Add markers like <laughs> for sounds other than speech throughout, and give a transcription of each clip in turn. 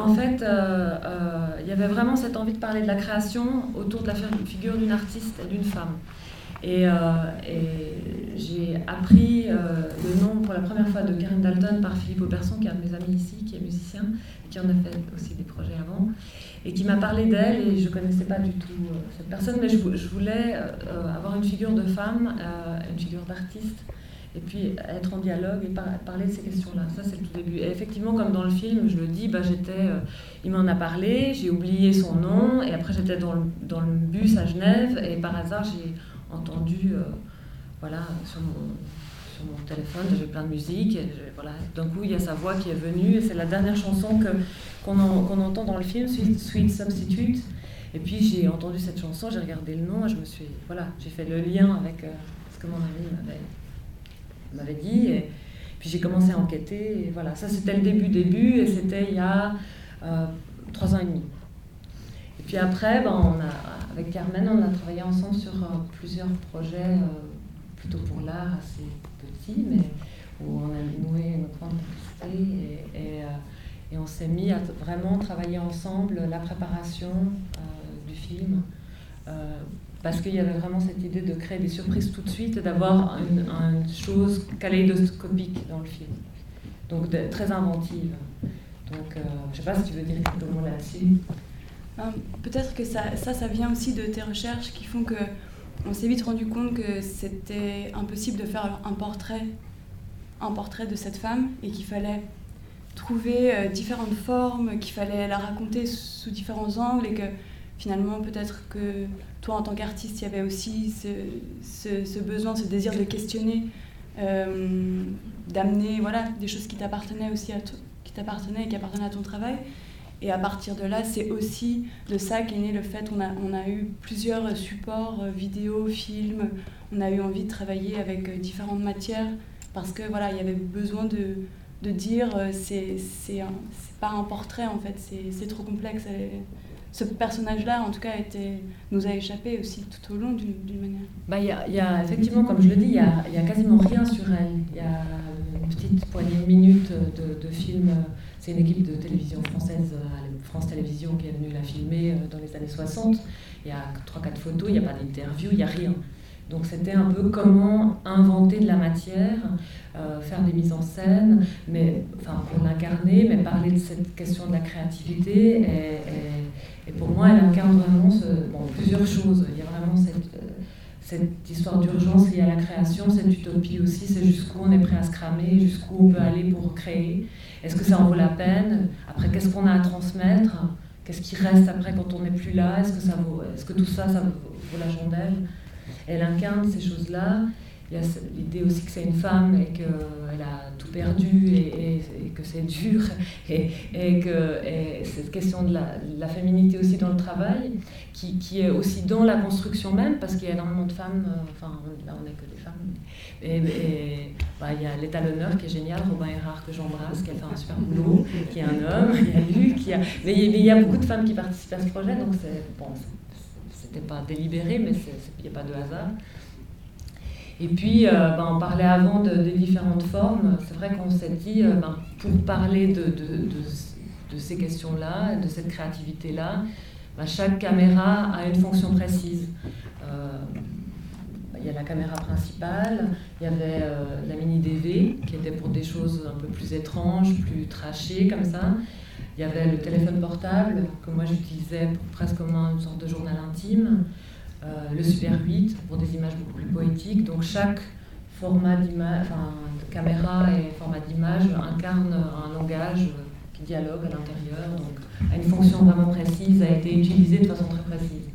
en fait, euh, euh, il y avait vraiment cette envie de parler de la création autour de la figure d'une artiste et d'une femme. Et, j'ai appris le nom pour la première fois de Karen Dalton par Philippe Auberson, qui est un de mes amis ici, qui est musicien, qui en a fait aussi des projets avant, et qui m'a parlé d'elle. Et je ne connaissais pas du tout cette personne, mais je, je voulais avoir une figure de femme, une figure d'artiste et puis être en dialogue et parler de ces questions-là. Ça, c'est le début. Et effectivement, comme dans le film, je le dis, bah, j'étais, euh, il m'en a parlé, j'ai oublié son nom, et après j'étais dans le, dans le, bus à Genève, et par hasard, j'ai entendu, euh, voilà, sur mon, sur mon téléphone, j'ai plein de musique, et voilà, d'un coup, il y a sa voix qui est venue, et c'est la dernière chanson qu'on, entend dans le film, Sweet, Substitute. Et puis j'ai entendu cette chanson, j'ai regardé le nom, et je me suis, voilà, j'ai fait le lien avec euh, ce que mon ami m'avait m'avait dit. Et puis j'ai commencé à enquêter. Et voilà, ça c'était le début, début, et c'était il y a euh, trois ans et demi. Et puis après, ben, on a, avec Carmen, on a travaillé ensemble sur euh, plusieurs projets, euh, plutôt pour l'art, assez petits, mais où on a noué une grande complicité. Et, et, on s'est mis à vraiment travailler ensemble la préparation du film parce qu'il y avait vraiment cette idée de créer des surprises tout de suite d'avoir une, chose kaléidoscopique dans le film. Donc très inventive. Donc euh, je ne sais pas si tu veux dire quelque chose là-dessus. Euh, peut-être que ça, ça, ça, vient aussi de tes recherches qui font que on s'est vite rendu compte que c'était impossible de faire un portrait, un portrait de cette femme et qu'il fallait trouver euh, différentes formes, qu'il fallait la raconter sous différents angles et que finalement peut-être que toi, en tant qu'artiste, il y avait aussi ce, besoin, ce désir de questionner, euh, d'amener voilà, des choses qui t'appartenaient aussi à qui t'appartenaient et qui appartenaient à ton travail. Et à partir de là, c'est aussi de ça qu'est né le fait qu'on a, eu plusieurs supports, euh, vidéos, films. On a eu envie de travailler avec euh, différentes matières parce que voilà, il y avait besoin de, dire c'est, c'est, pas un portrait en fait, c'est trop complexe ce personnage-là, en tout cas, était, nous a échappé aussi tout au long d'une manière. Bah, il y, y, a effectivement, comme je le dis, il n'y a, y a, quasiment rien sur elle. Il y a une petite poignée de minutes de, de films. C'est une équipe de télévision française, France Télévisions, qui est venue la filmer euh, dans les années 60. Il y a 3-4 photos, il n'y a pas d'interview, il n'y a rien. Donc c'était un peu comment inventer de la matière, euh, faire des mises en scène, mais enfin pour l'incarner, mais parler de cette question de la créativité. Et, pour moi, elle incarne vraiment plusieurs choses. Il y a vraiment cette, euh, cette histoire d'urgence liée à la création, cette utopie aussi, c'est jusqu'où on est prêt à se cramer, jusqu'où on peut aller pour créer. Est-ce que ça en vaut la peine? Après, qu'est-ce qu'on a à transmettre? Qu'est-ce qui reste après quand on n'est plus là? Est-ce que, est-ce que tout ça, ça vaut la chandelle? Elle incarne ces choses-là. Il y a l'idée aussi que c'est une femme et qu'elle a tout perdu et, que c'est dur. <laughs> Et, que cette question de la, féminité aussi dans le travail, qui, est aussi dans la construction même, parce qu'il y a énormément de femmes, euh, enfin là on n'est que des femmes. Et, bah, il y a l'étalonneur qui est génial, Robin Erard que j'embrasse, qui a fait un super boulot, qui est un homme, il y a lui, qui a... Mais, il y a beaucoup de femmes qui participent à ce projet, donc c'est bon, c'était pas délibéré, mais il n'y a pas de hasard. Et puis, euh, ben, on parlait avant de, des différentes formes. C'est vrai qu'on s'est dit, euh, ben, pour parler de, ces questions-là, de cette créativité-là, ben, chaque caméra a une fonction précise. Euh, il y a la caméra principale, il y avait la mini DV qui était pour des choses un peu plus étranges, plus trachées comme ça. Il y avait le téléphone portable que moi j'utilisais presque comme une sorte de journal intime, euh, le Super 8 pour des images beaucoup plus poétiques. Donc chaque format d'image, enfin, caméra et format d'image incarne un langage qui dialogue à l'intérieur, donc a une fonction vraiment précise, a été utilisé de façon très précise.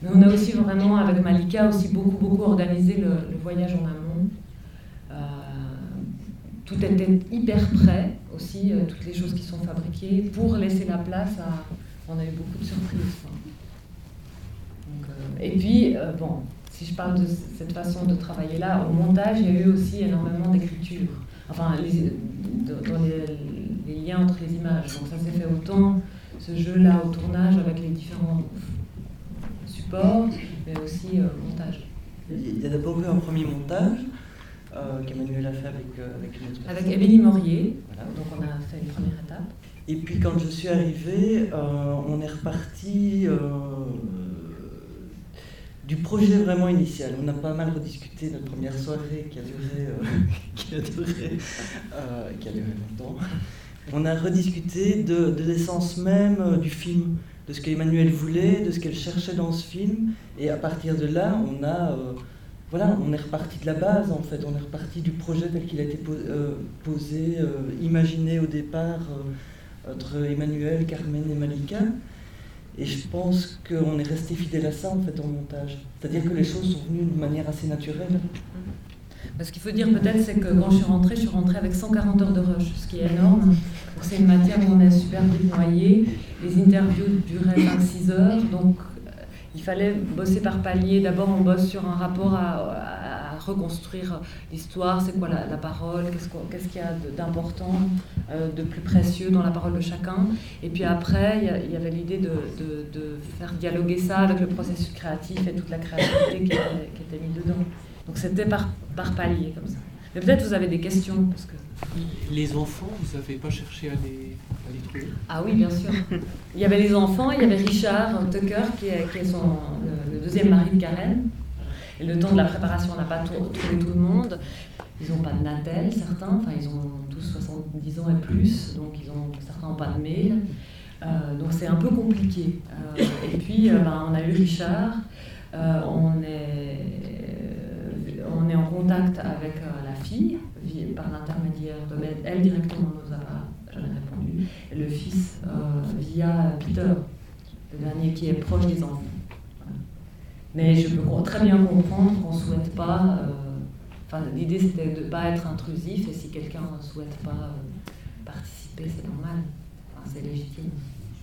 Mais on a aussi vraiment, avec Malika, aussi beaucoup, beaucoup organisé le, voyage en amont. Euh, tout était hyper prêt euh, toutes les choses qui sont fabriquées, pour laisser la place à... On a eu beaucoup de surprises. Euh, et puis, euh, bon, si je parle de cette façon de travailler là, au montage, il y a eu aussi énormément d'écriture. Enfin, les, les, liens entre les images. Donc ça s'est fait autant, ce jeu-là, au tournage, avec les différents supports, mais aussi au montage. Il y a d'abord eu un premier montage euh, qu'Emmanuel a fait avec, euh, avec une Avec Émilie Morier. Donc on a fait une première étape. Et puis quand je suis arrivée, on est reparti du projet vraiment initial. On a pas mal rediscuté notre première soirée qui a duré, <laughs> qui a duré, qui a duré longtemps. On a rediscuté de, l'essence même du film, de ce qu'Emmanuel voulait, de ce qu'elle cherchait dans ce film. Et à partir de là, on a voilà, on est reparti de la base en fait, on est reparti du projet tel qu'il a été euh, posé, euh, imaginé au départ euh, entre Emmanuel, Carmen et Malika. Et je pense qu'on est resté fidèle à ça en fait en montage. C'est-à-dire que les choses sont venues de manière assez naturelle. Ce qu'il faut dire peut-être, c'est que quand je suis rentrée, je suis rentrée avec 140 heures de rush, ce qui est énorme. C'est une matière où on est super noyé. Les interviews duraient 26 heures, donc il fallait bosser par palier. D'abord, on bosse sur un rapport à, reconstruire l'histoire, c'est quoi la, parole, qu'est-ce qu'il y a d'important, euh, de plus précieux dans la parole de chacun? Et puis après, il y, avait l'idée de, faire dialoguer ça avec le processus créatif et toute la créativité qui était, mise dedans. Donc c'était par, par palier comme ça. Mais peut-être vous avez des questions parce que... Les enfants, vous n'avez pas cherché à les, ah oui, bien sûr. Il y avait les enfants, il y avait Richard Tucker, qui est, le, deuxième mari de Karen. Et le temps de la préparation, on n'a pas trouvé tout le monde. Ils n'ont pas de Natel, certains, enfin ils ont tous 70 ans et plus, donc ils ont, certains n'ont pas de mail. Euh, donc c'est un peu compliqué. Euh, et puis euh, ben, on a eu Richard, on, est, on est en contact avec la fille par l'intermédiaire de elle directement nous a répondu. Et le fils euh, via Peter, le dernier qui est proche des enfants. Mais je peux très bien comprendre qu'on ne souhaite pas. Euh, enfin, l'idée c'était de ne pas être intrusif et si quelqu'un ne souhaite pas euh, participer, c'est normal. c'est légitime.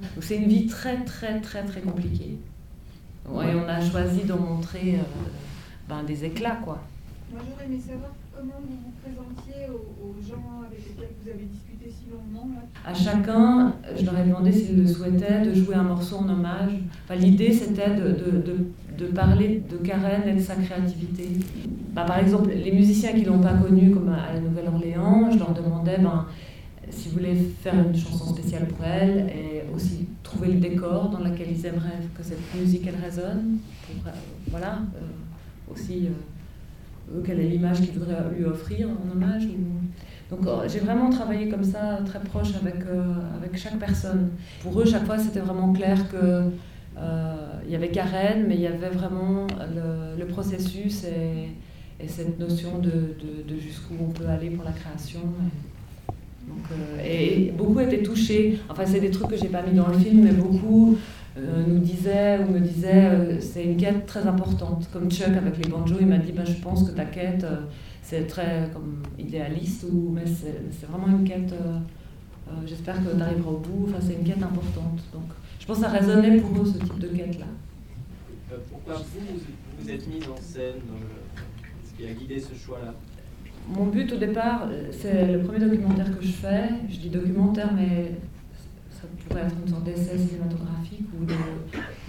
Donc c'est une vie très très très très compliquée. et on a choisi d'en montrer ben, des éclats quoi. Moi j'aurais aimé savoir comment vous vous présentiez aux, gens avec lesquels vous avez discuté si longuement À chacun, je leur ai demandé s'ils le souhaitaient, de jouer un morceau en hommage. L'idée, c'était de, parler de Karen et de sa créativité. Bah, par exemple, les musiciens qui ne l'ont pas connue, comme à la Nouvelle-Orléans, je leur demandais ben, si vous faire une chanson spéciale pour elle et aussi trouver le décor dans lequel ils aimeraient que cette musique elle résonne. Euh, voilà, euh, aussi. Euh, quelle est l'image qu'il voudrait lui offrir en hommage. Donc euh, j'ai vraiment travaillé comme ça, très proche avec, euh, avec chaque personne. Pour eux, chaque fois, c'était vraiment clair que euh, il y avait Karen, mais il y avait vraiment le, processus et, et, cette notion de, jusqu'où on peut aller pour la création. Donc, et beaucoup étaient touchés. Enfin, c'est des trucs que j'ai pas mis dans le film, mais beaucoup euh, nous disait ou me disait euh, c'est une quête très importante. Comme Chuck avec les banjos, il m'a dit ben, je pense que ta quête euh, c'est très comme idéaliste ou mais c'est vraiment une quête. J'espère que tu arriveras au bout. Enfin, c'est une quête importante. Donc, je pense que ça résonnait pour eux ce type de quête là. pourquoi vous vous êtes mise en scène Ce qui a guidé ce choix là mon but au départ, c'est le premier documentaire que je fais. Je dis documentaire, mais ça pourrait être une sorte d'essai cinématographique ou de,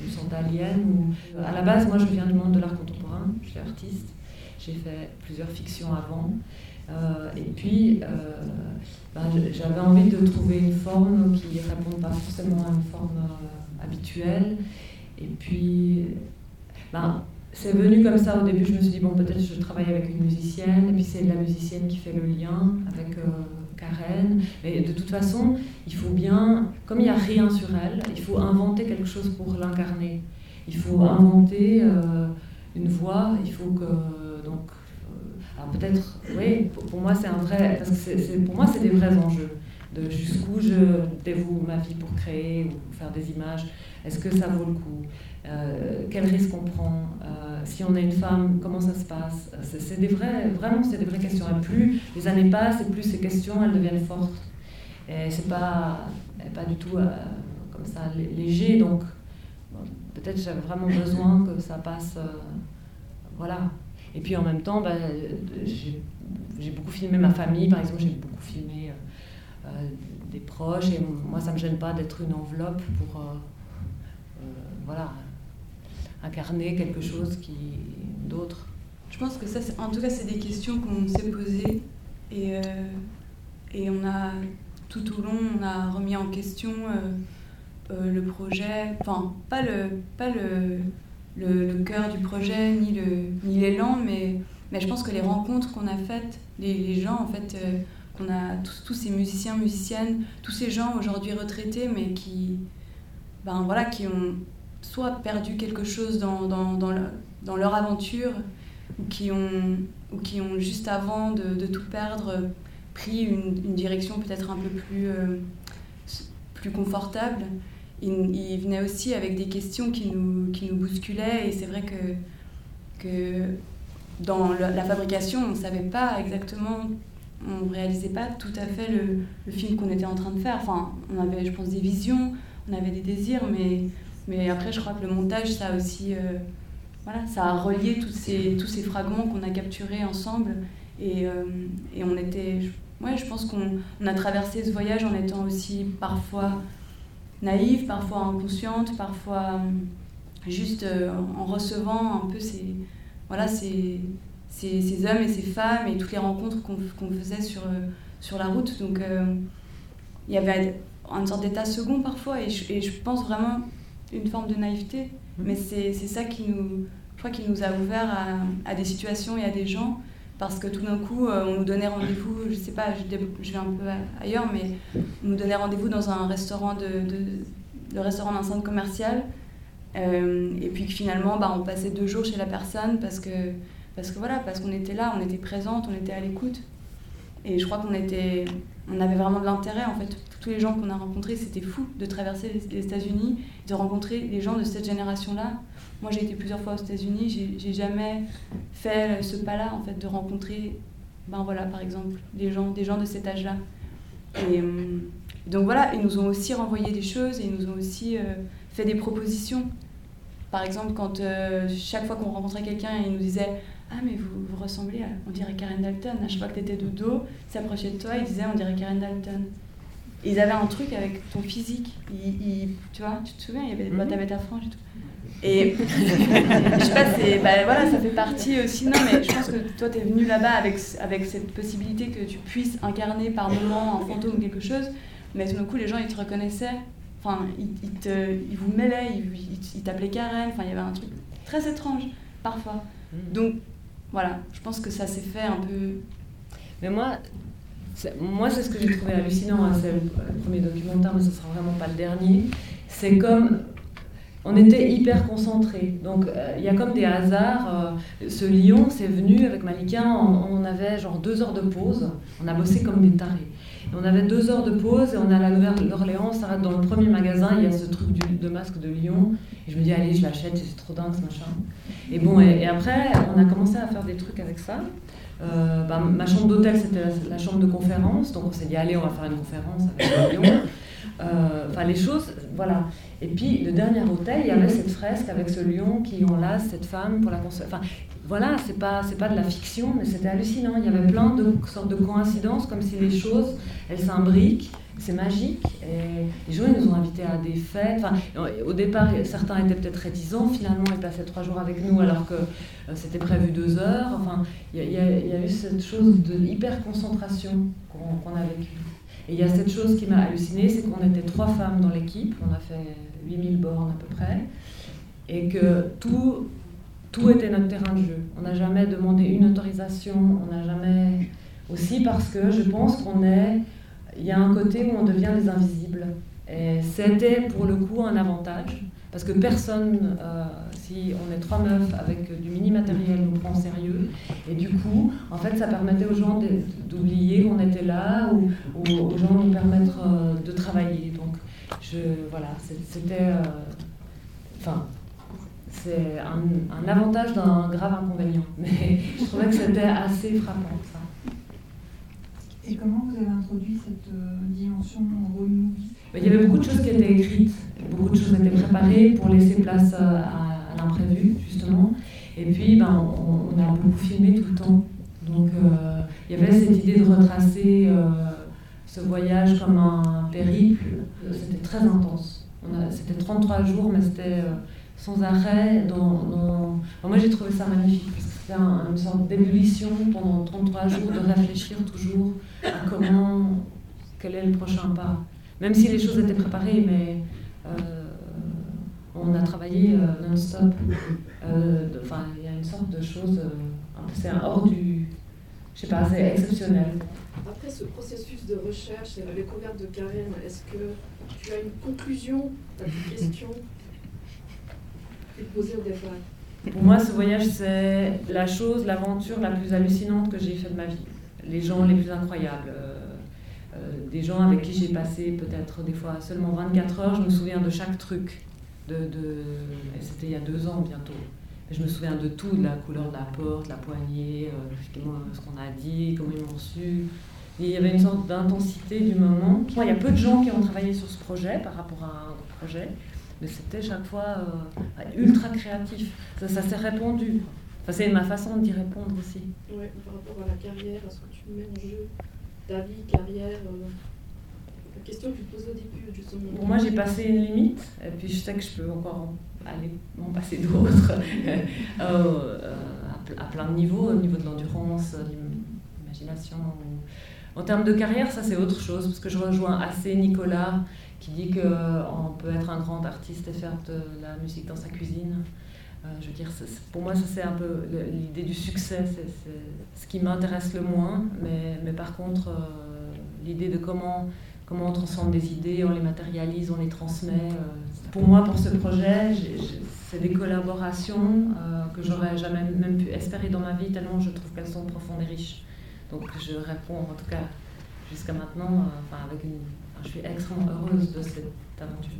une sorte d'alien. Ou... À la base, moi, je viens du monde de l'art contemporain, je suis artiste, j'ai fait plusieurs fictions avant. Euh, et puis, euh, ben, j'avais envie de trouver une forme qui ne réponde pas forcément à une forme euh, habituelle. Et puis, ben, c'est venu comme ça au début. Je me suis dit, bon, peut-être je travaille avec une musicienne, et puis c'est la musicienne qui fait le lien avec Karen. Mais de toute façon, il faut bien, comme il n'y a rien sur elle, il faut inventer quelque chose pour l'incarner. Il faut inventer euh, une voix, il faut que. Donc, euh, alors peut-être, oui, pour, moi c'est un vrai. Parce que pour moi c'est des vrais enjeux. De jusqu'où je dévoue ma vie pour créer ou faire des images. Est-ce que ça vaut le coup? Euh, Quel risque on prend? Si on est une femme, comment ça se passe? C'est des vrais, vraiment, c'est des vraies questions. Et plus les années passent, et plus ces questions, elles deviennent fortes. Et c'est pas, pas du tout euh, comme ça léger. Donc, peut-être j'avais vraiment besoin que ça passe. Euh, voilà. Et puis en même temps, bah, j'ai beaucoup filmé ma famille, par exemple, j'ai beaucoup filmé des proches. Et moi, ça me gêne pas d'être une enveloppe pour voilà, incarner quelque chose qui d'autre. Je pense que ça, en tout cas, c'est des questions qu'on s'est posées et, euh, et on a tout au long, on a remis en question le projet, enfin, pas le, pas le, le, cœur du projet, ni l'élan, ni mais, mais je pense que les rencontres qu'on a faites, les, gens, en fait, qu'on a tous, ces musiciens, musiciennes, tous ces gens aujourd'hui retraités, mais qui, ben, voilà, qui ont soit perdu quelque chose dans, leur aventure, ou qui ont, ou qui ont juste avant de, tout perdre pris une, direction peut-être un peu plus, euh, plus confortable. Il, il, venait aussi avec des questions qui nous, qui nous bousculaient et c'est vrai que, que dans la fabrication, on ne savait pas exactement, on ne réalisait pas tout à fait le, film qu'on était en train de faire. Enfin, on avait, je pense, des visions, on avait des désirs, mais, mais après, je crois que le montage, ça a aussi euh, voilà, ça a relié tous ces, tous ces fragments qu'on a capturés ensemble. Et, euh, et on était. Ouais, je pense qu'on on a traversé ce voyage en étant aussi parfois naïve, parfois inconsciente, parfois euh, juste en recevant un peu ces, voilà, ces, ces, ces, hommes et ces femmes et toutes les rencontres qu'on faisait sur, sur la route. Donc il y avait une sorte d'état second parfois, et je, et je, pense vraiment une forme de naïveté. Mmh. Mais c'est ça qui nous, je crois, qui nous a ouvert à, à, des situations et à des gens, parce que tout d'un coup, euh, on nous donnait rendez-vous, je sais pas, je, vais un peu ailleurs, mais on nous donnait rendez-vous dans un restaurant de, de, restaurant d'un centre commercial, euh, et puis que finalement, bah, on passait deux jours chez la personne parce que, parce que voilà, parce qu'on était là, on était présente, on était à l'écoute. Et je crois qu'on était, on avait vraiment de l'intérêt en fait. Tous les gens qu'on a rencontrés, c'était fou de traverser les États-Unis, de rencontrer les gens de cette génération-là. Moi, j'ai été plusieurs fois aux États-Unis, j'ai jamais fait ce pas-là en fait de rencontrer, ben voilà, par exemple, des gens, des gens de cet âge-là. Et euh, donc voilà, ils nous ont aussi renvoyé des choses et ils nous ont aussi euh, fait des propositions. Par exemple, quand euh, chaque fois qu'on rencontrait quelqu'un, ils nous disaient ah, mais vous, vous ressemblez à, on dirait Karen Dalton. À chaque fois que tu étais de dos, s'approchait de toi, ils disaient, on dirait Karen Dalton. Et ils avaient un truc avec ton physique. Ils, tu vois, tu te souviens, il y avait des boîtes à franges et tout. Et <laughs> je sais pas, bah, voilà, ça fait partie aussi. Non, mais je pense que toi, tu es venu là-bas avec, avec cette possibilité que tu puisses incarner par moment un fantôme ou quelque chose. Mais tout d'un coup, les gens, ils te reconnaissaient. Enfin, ils, ils, te, ils vous mêlaient, ils, ils t'appelaient Karen. Enfin, il y avait un truc très étrange, parfois. Mmh. Donc, voilà, je pense que ça s'est fait un peu. Mais moi, moi c'est ce que j'ai trouvé hallucinant. Hein, c'est le, premier documentaire, mais ce sera vraiment pas le dernier. C'est comme on était hyper concentrés. Donc euh, il y a comme des hasards. Euh, ce lion, c'est venu avec Malika, on, on, avait genre deux heures de pause. On a bossé comme des tarés. On avait deux heures de pause et on allait à l'Orléans, on s'arrête dans le premier magasin, il y a ce truc du, de masque de lion. Et je me dis, allez, je l'achète, c'est trop dingue ce machin. Et bon, et, après, on a commencé à faire des trucs avec ça. Euh, bah, ma chambre d'hôtel, c'était la, la, chambre de conférence. Donc on s'est dit, allez, on va faire une conférence avec. Euh, enfin, les choses, voilà. Et puis, le dernier hôtel, il y avait cette fresque avec ce lion qui enlace cette femme pour la Enfin, voilà, c'est pas, c'est pas de la fiction, mais c'était hallucinant. Il y avait plein de sortes de coïncidences, comme si les choses, elles s'imbriquent. C'est magique. Et les gens, ils nous ont invités à des fêtes. Enfin, au départ, certains étaient peut-être réticents. Finalement, ils passaient trois jours avec nous alors que euh, c'était prévu deux heures. Enfin, il y, a eu cette chose de hyper concentration qu'on qu a vécue. Et il y a cette chose qui m'a halluciné, c'est qu'on était trois femmes dans l'équipe, on a fait 8000 bornes à peu près, et que tout, tout était notre terrain de jeu. On n'a jamais demandé une autorisation, on n'a jamais... Aussi parce que je pense qu'on est... Il y a un côté où on devient les invisibles. Et c'était pour le coup un avantage, parce que personne, euh, si on est trois meufs avec du mini matériel, nous prend au sérieux. Et du coup, en fait, ça permettait aux gens d'oublier qu'on était là ou, ou, aux gens de permettre euh, de travailler. Donc, je, voilà, c'était. Euh, enfin. c'est un, un, avantage d'un grave inconvénient. <laughs> Mais je trouvais que c'était assez frappant, ça. Et comment vous avez introduit cette euh, dimension road movie Il y avait beaucoup de choses qui étaient écrites, beaucoup de choses étaient préparées pour laisser place à, justement. Et puis, ben, on, a beaucoup filmé tout le temps. Donc, euh, il y avait cette idée de retracer euh, ce voyage comme un périple. C'était très intense. C'était 33 jours, mais c'était euh, sans arrêt. Dans, moi, j'ai trouvé ça magnifique, c'était un, une sorte d'ébullition pendant 33 jours, de réfléchir toujours à comment quel est le prochain pas. Même si les choses étaient préparées, mais on a travaillé non-stop. Enfin, il y a une sorte de chose, c'est hors du. Je sais pas, c'est exceptionnel. Après ce processus de recherche et la découverte de Karen, est-ce que tu as une conclusion à tes questions posées au départ? Pour moi, ce voyage, c'est la chose, l'aventure la plus hallucinante que j'ai faite de ma vie. Les gens les plus incroyables. Euh, euh, des gens avec qui j'ai passé peut-être des fois seulement 24 heures. Je me souviens de chaque truc. C'était il y a deux ans bientôt. Je me souviens de tout, de la couleur de la porte, la poignée, euh, ce qu'on a dit, comment ils m'ont su. Il y avait une sorte d'intensité du moment. Il y a peu de gens qui ont travaillé sur ce projet par rapport à un autre projet, mais c'était chaque fois euh, ultra créatif. Ça, s'est répondu. Enfin, c'est ma façon d'y répondre aussi. Oui, par rapport à la carrière, à ce que tu mets en jeu, ta vie, carrière. Euh, question que tu te posais au début, justement. Pour moi, j'ai passé une limite, et puis je sais que je peux encore aller m'en passer d'autres, <laughs> euh, à, plein de niveaux, au niveau de l'endurance, l'imagination. En termes de carrière, ça c'est autre chose, parce que je rejoins assez Nicolas qui dit qu'on peut être un grand artiste et faire de la musique dans sa cuisine. Euh, je veux dire, pour moi, ça c'est un peu l'idée du succès, c'est ce qui m'intéresse le moins, mais, mais par contre, euh, l'idée de comment, comment on transforme des idées, on les matérialise, on les transmet. Euh, pour moi, pour ce projet, c'est des collaborations que j'aurais jamais même pu espérer dans ma vie, tellement je trouve qu'elles sont profondes et riches. Donc je réponds en tout cas jusqu'à maintenant, euh, enfin, avec une, je suis extrêmement heureuse de cette aventure.